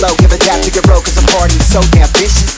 flow, give a dap to your bro, cause I'm partying so ambitious.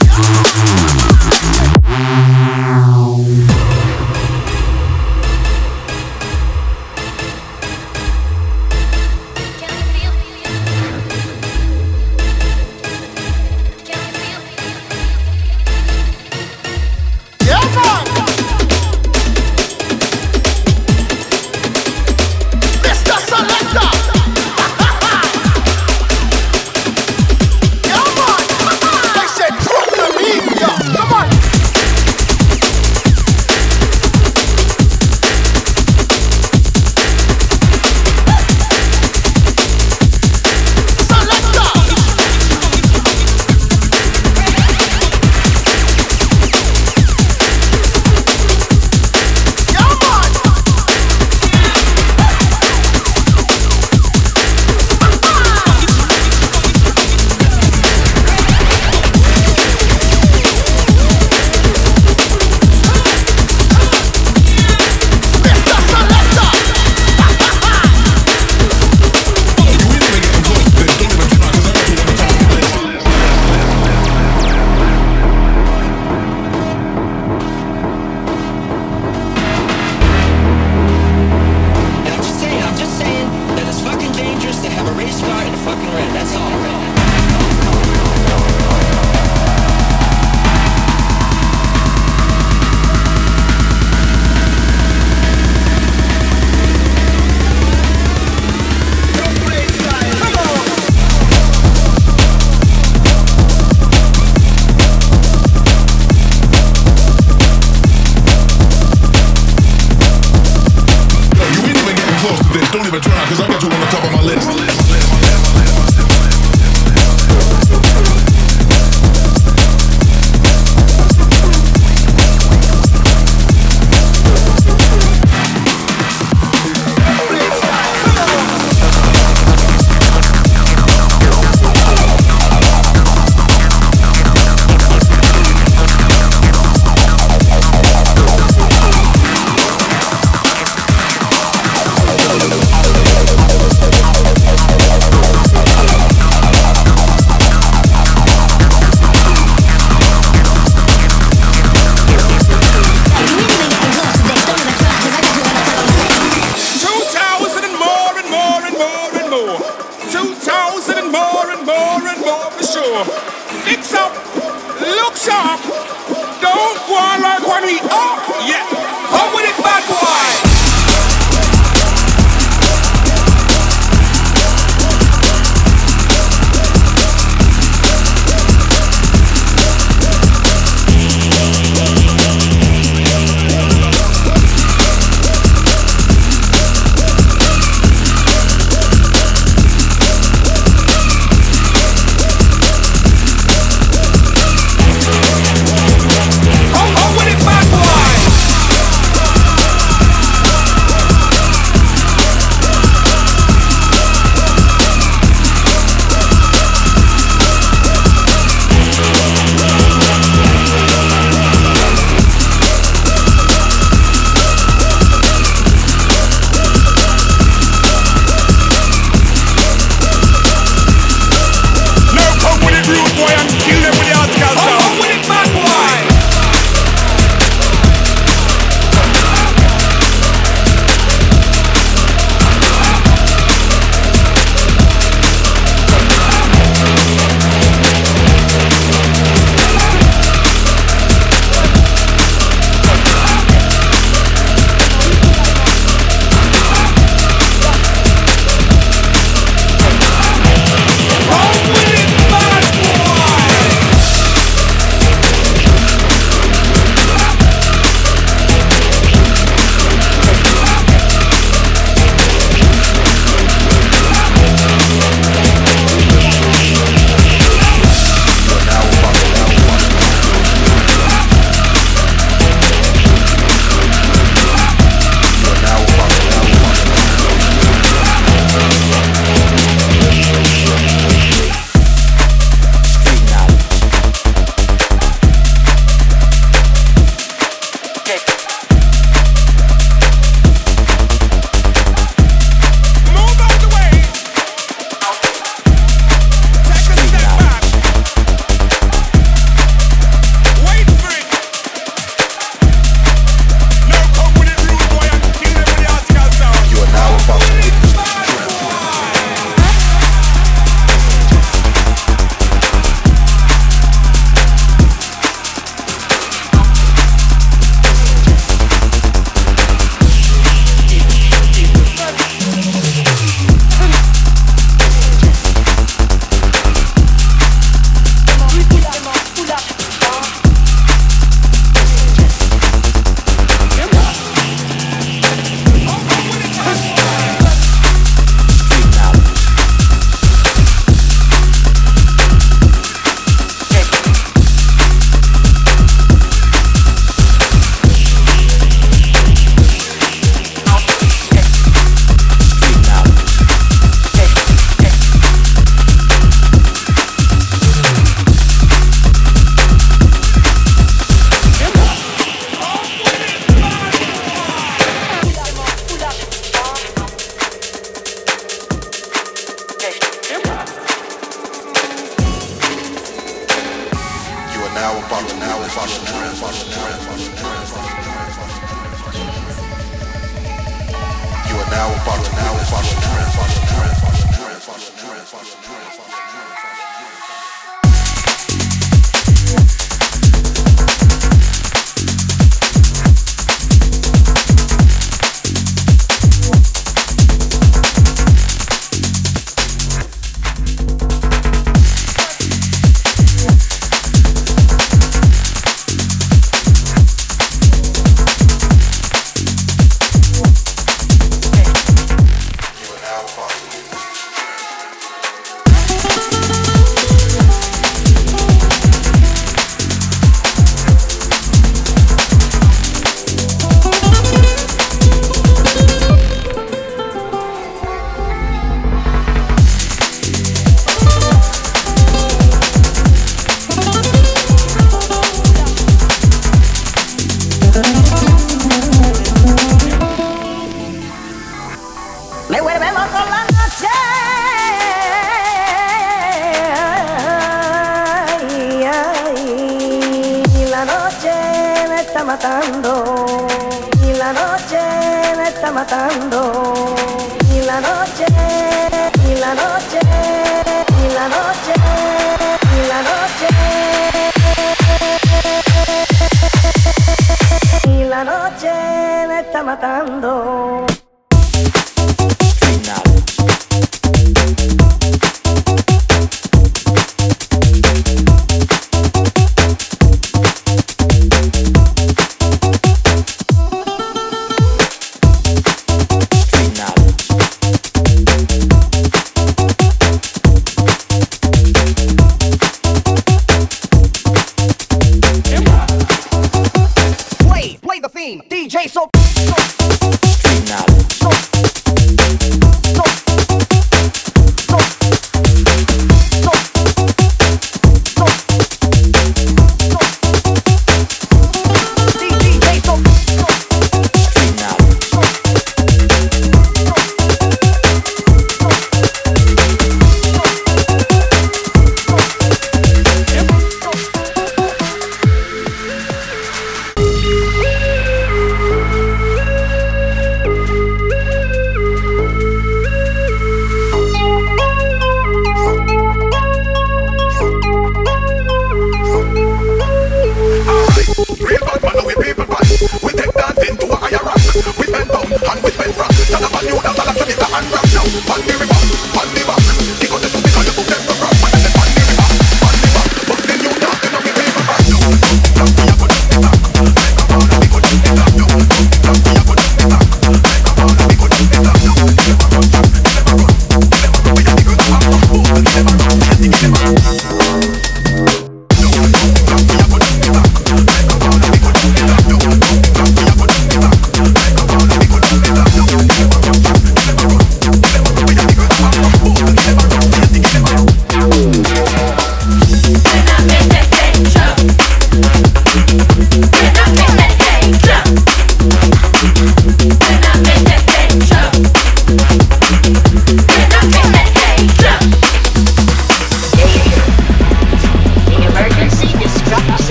buenamente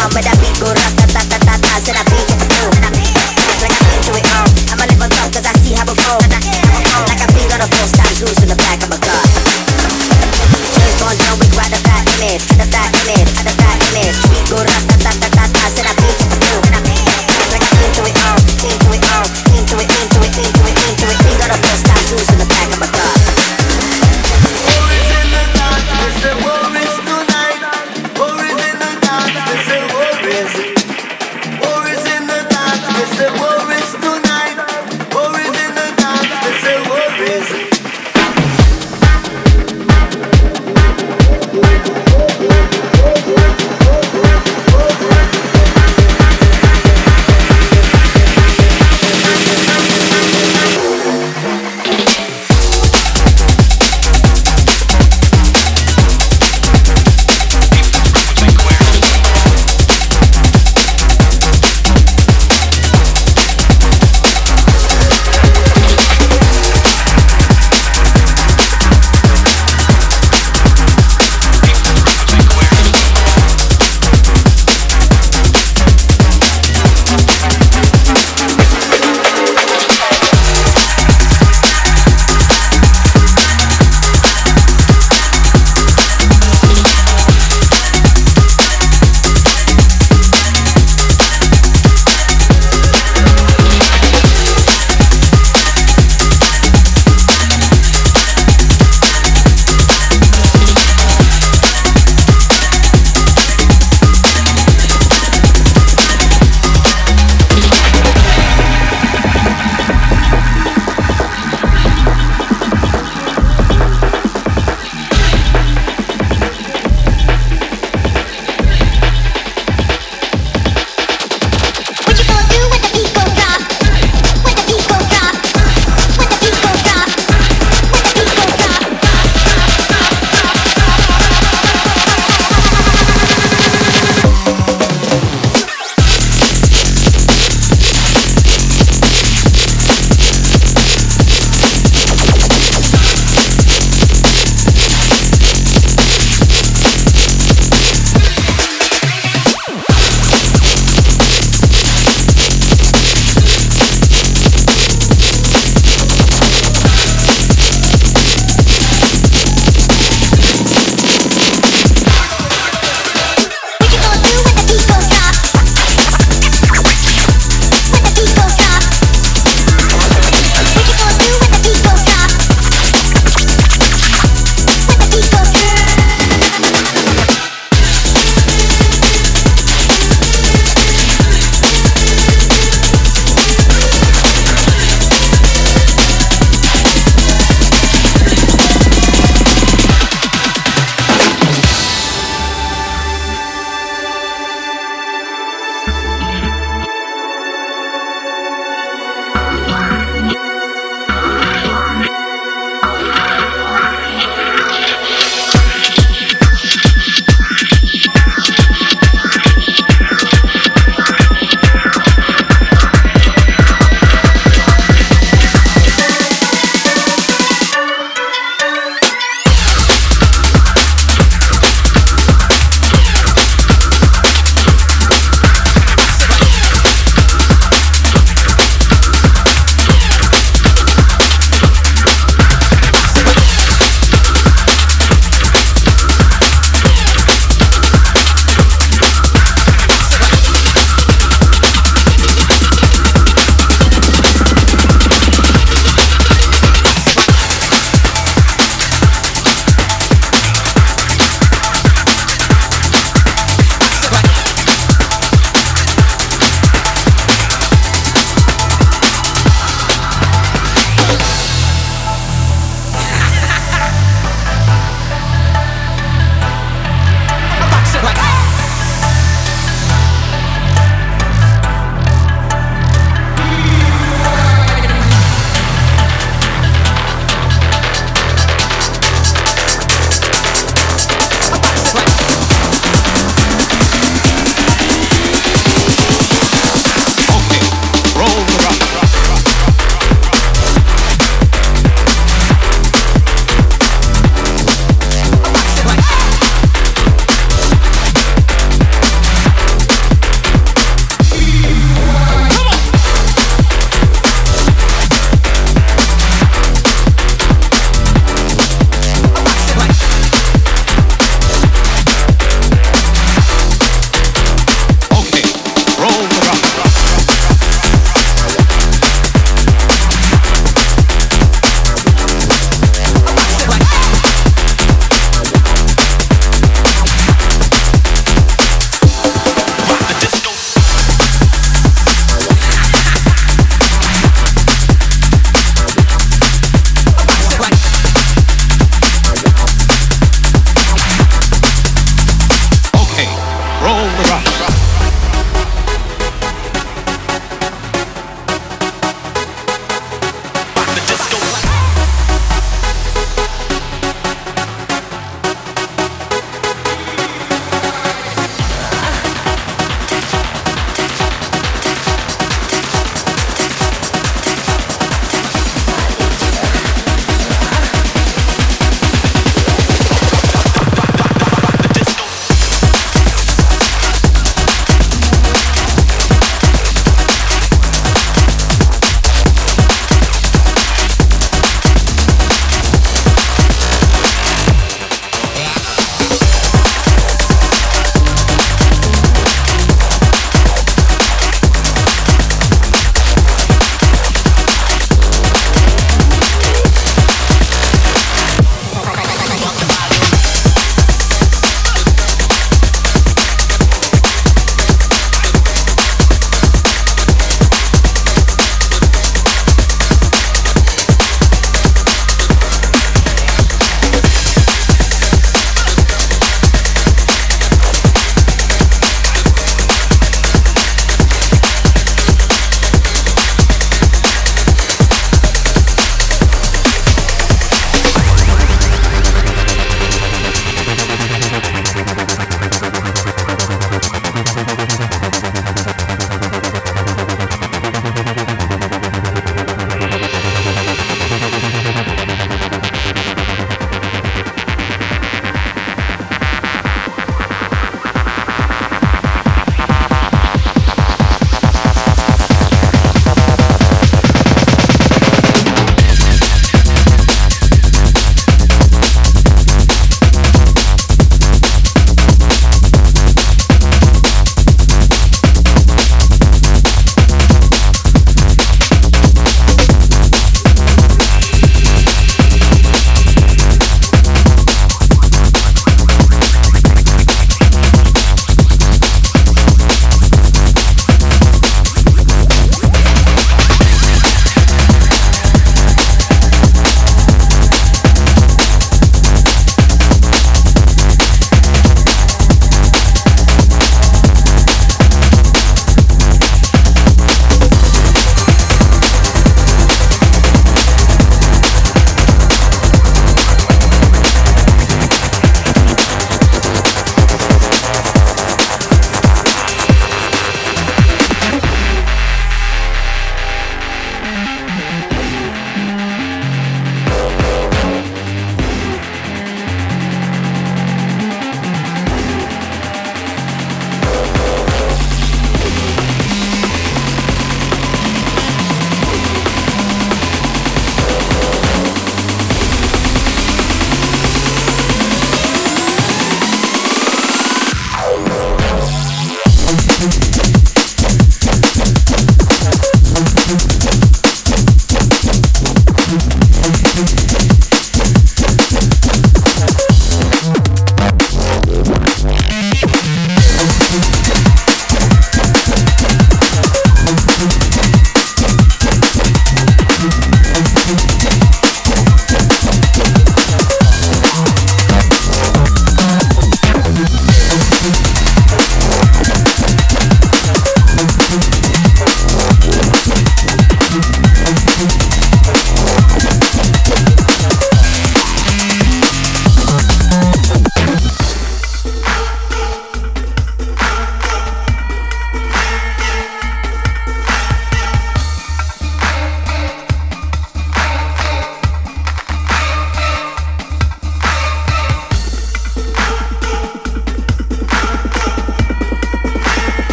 Muhammad Abibur Rafi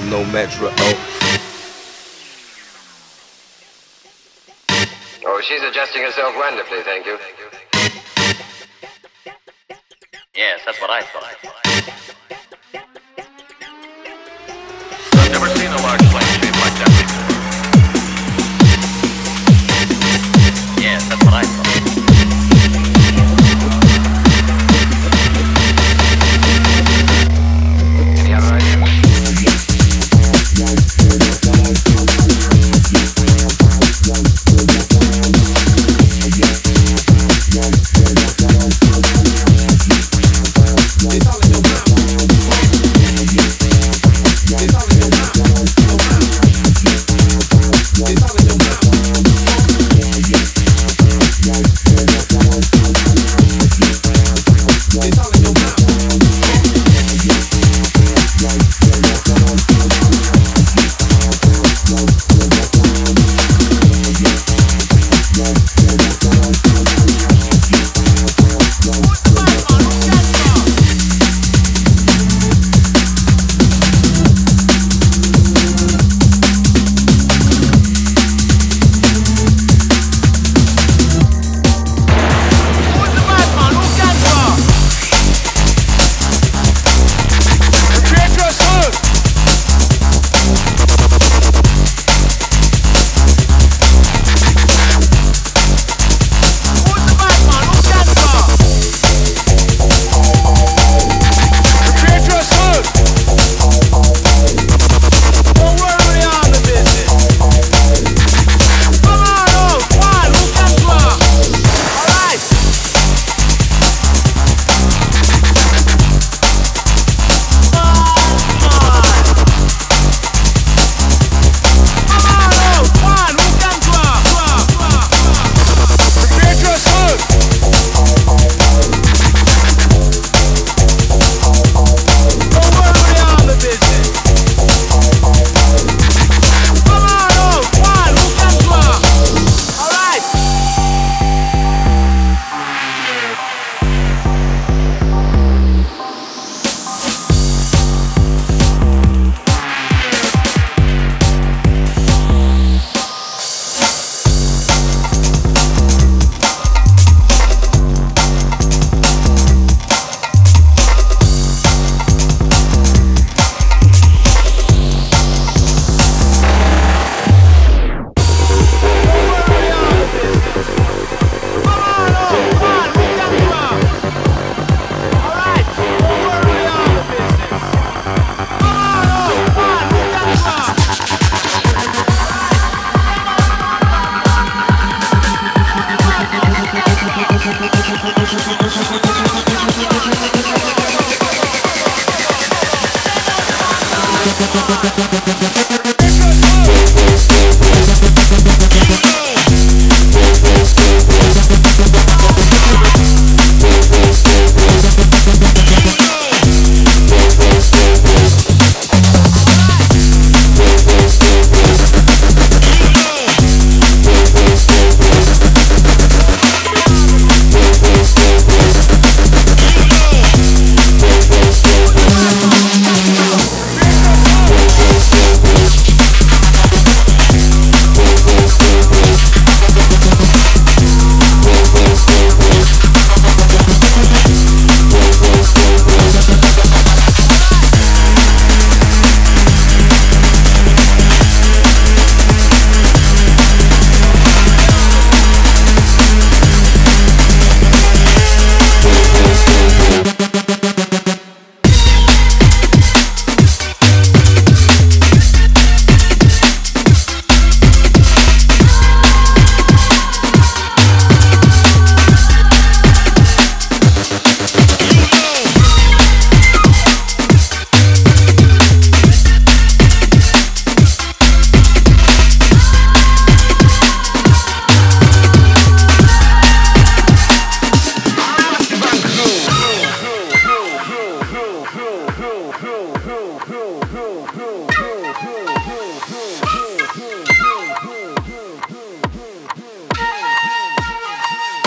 no metro. Oh. oh, she's adjusting herself wonderfully, thank you. Yes, that's what I thought.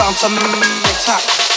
Bounce on the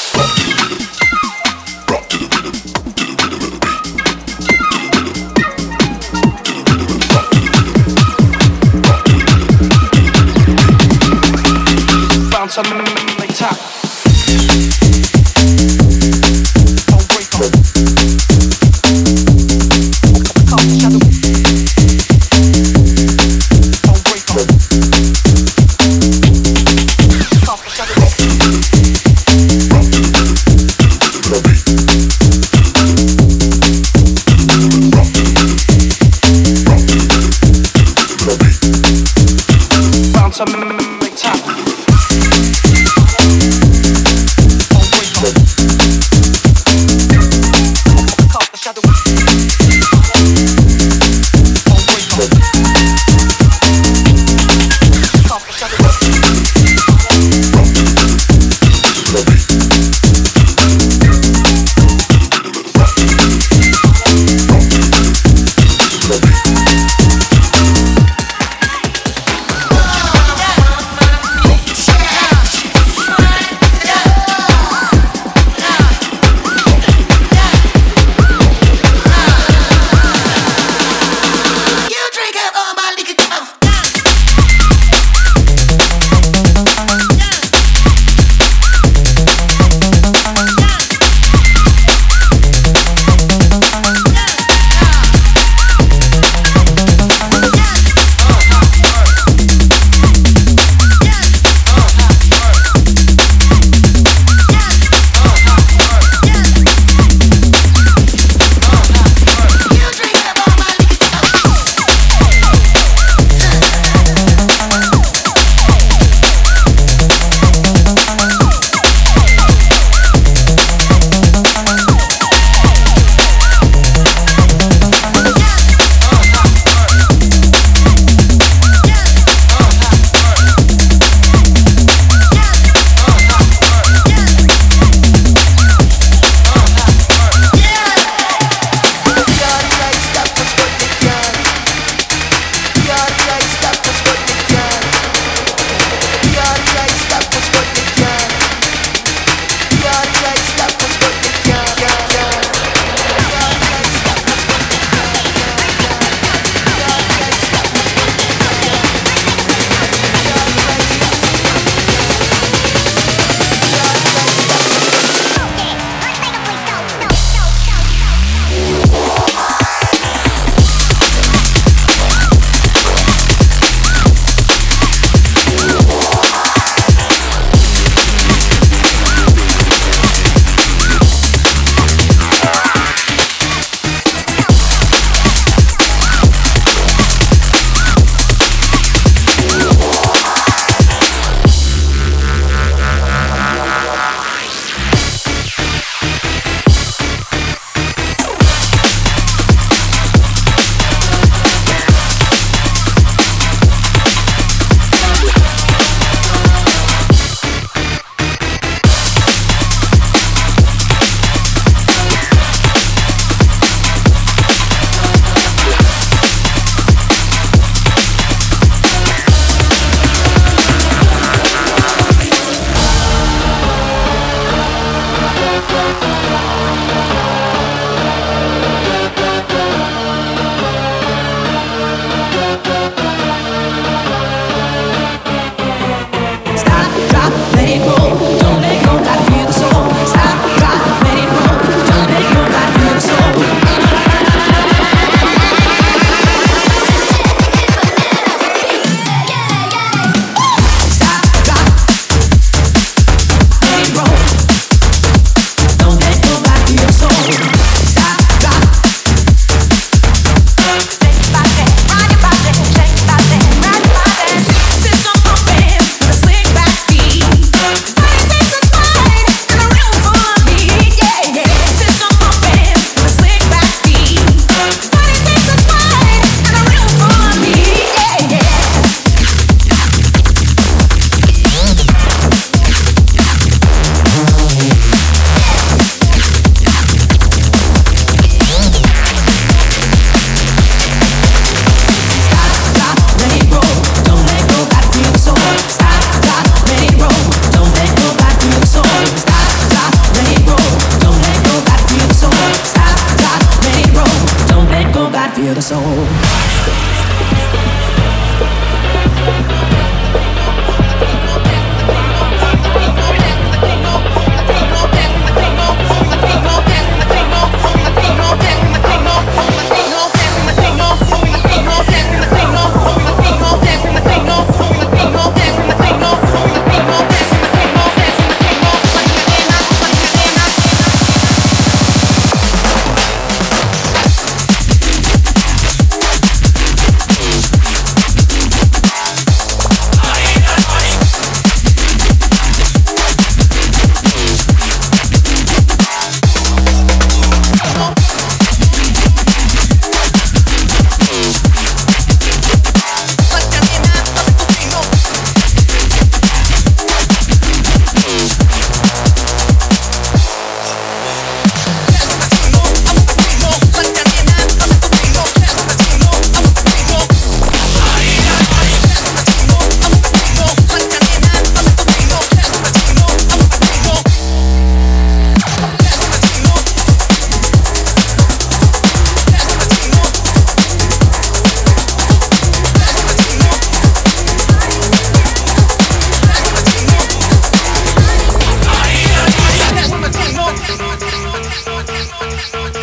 Inside